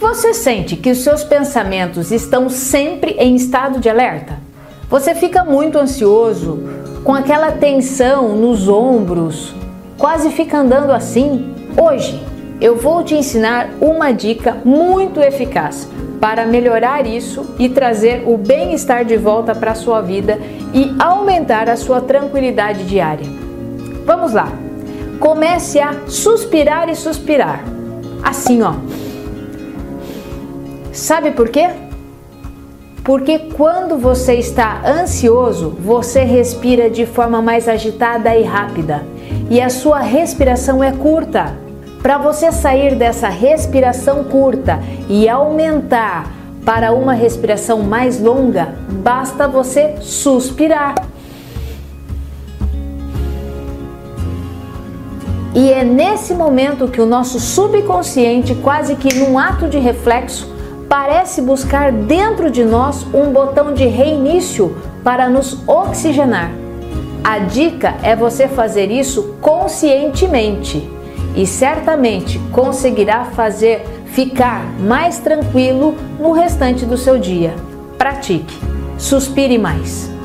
Você sente que os seus pensamentos estão sempre em estado de alerta? Você fica muito ansioso, com aquela tensão nos ombros, quase fica andando assim? Hoje eu vou te ensinar uma dica muito eficaz para melhorar isso e trazer o bem-estar de volta para a sua vida e aumentar a sua tranquilidade diária. Vamos lá! Comece a suspirar e suspirar. Assim, ó. Sabe por quê? Porque quando você está ansioso, você respira de forma mais agitada e rápida, e a sua respiração é curta. Para você sair dessa respiração curta e aumentar para uma respiração mais longa, basta você suspirar. E é nesse momento que o nosso subconsciente, quase que num ato de reflexo, parece buscar dentro de nós um botão de reinício para nos oxigenar. A dica é você fazer isso conscientemente e certamente conseguirá fazer ficar mais tranquilo no restante do seu dia. Pratique, suspire mais.